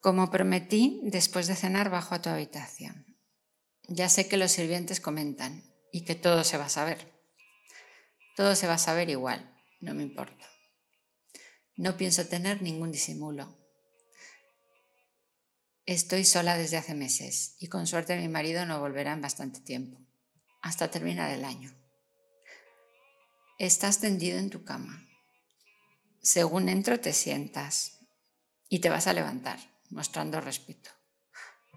Como prometí, después de cenar bajo a tu habitación. Ya sé que los sirvientes comentan y que todo se va a saber. Todo se va a saber igual, no me importa. No pienso tener ningún disimulo. Estoy sola desde hace meses y con suerte mi marido no volverá en bastante tiempo, hasta terminar el año. Estás tendido en tu cama. Según entro te sientas y te vas a levantar, mostrando respeto.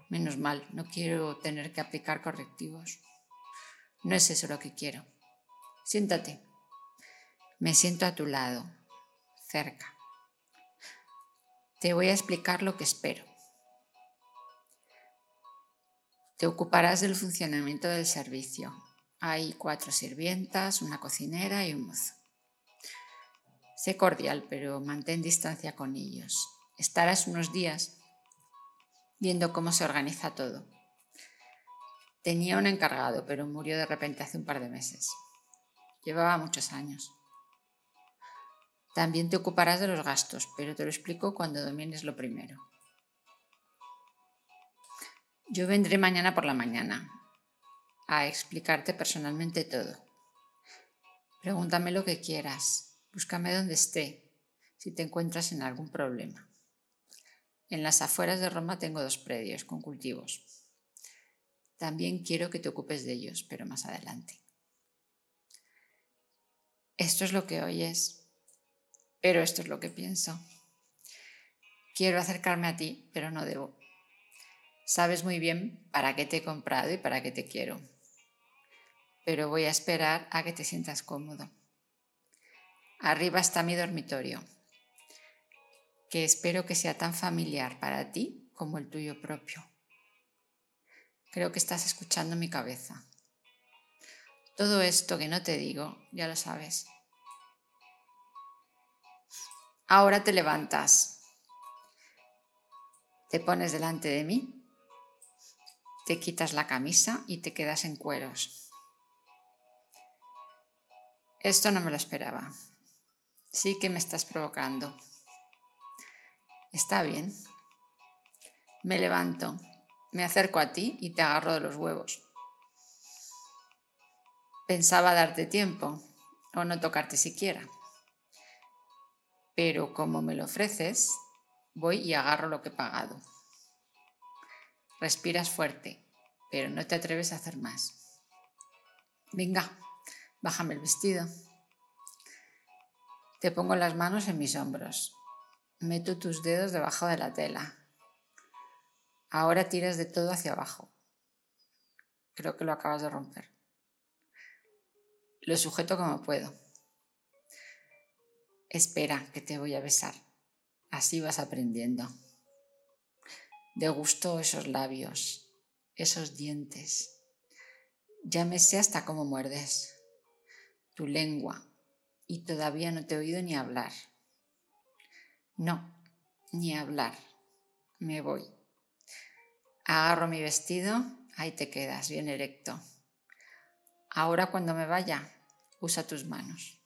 Menos mal, no quiero tener que aplicar correctivos. No es eso lo que quiero. Siéntate. Me siento a tu lado, cerca. Te voy a explicar lo que espero. Te ocuparás del funcionamiento del servicio. Hay cuatro sirvientas, una cocinera y un mozo. Sé cordial, pero mantén distancia con ellos. Estarás unos días viendo cómo se organiza todo. Tenía un encargado, pero murió de repente hace un par de meses. Llevaba muchos años. También te ocuparás de los gastos, pero te lo explico cuando domines lo primero. Yo vendré mañana por la mañana a explicarte personalmente todo. Pregúntame lo que quieras, búscame donde esté, si te encuentras en algún problema. En las afueras de Roma tengo dos predios con cultivos. También quiero que te ocupes de ellos, pero más adelante. Esto es lo que oyes, pero esto es lo que pienso. Quiero acercarme a ti, pero no debo. Sabes muy bien para qué te he comprado y para qué te quiero. Pero voy a esperar a que te sientas cómodo. Arriba está mi dormitorio, que espero que sea tan familiar para ti como el tuyo propio. Creo que estás escuchando mi cabeza. Todo esto que no te digo, ya lo sabes. Ahora te levantas, te pones delante de mí, te quitas la camisa y te quedas en cueros. Esto no me lo esperaba. Sí que me estás provocando. Está bien. Me levanto, me acerco a ti y te agarro de los huevos. Pensaba darte tiempo o no tocarte siquiera pero como me lo ofreces, voy y agarro lo que he pagado. Respiras fuerte, pero no te atreves a hacer más. Venga, bájame el vestido. Te pongo las manos en mis hombros. Meto tus dedos debajo de la tela. Ahora tiras de todo hacia abajo. Creo que lo acabas de romper. Lo sujeto como puedo. Espera, que te voy a besar. Así vas aprendiendo. De gusto esos labios, esos dientes. Ya me sé hasta cómo muerdes. Tu lengua. Y todavía no te he oído ni hablar. No, ni hablar. Me voy. Agarro mi vestido, ahí te quedas, bien erecto. Ahora cuando me vaya, usa tus manos.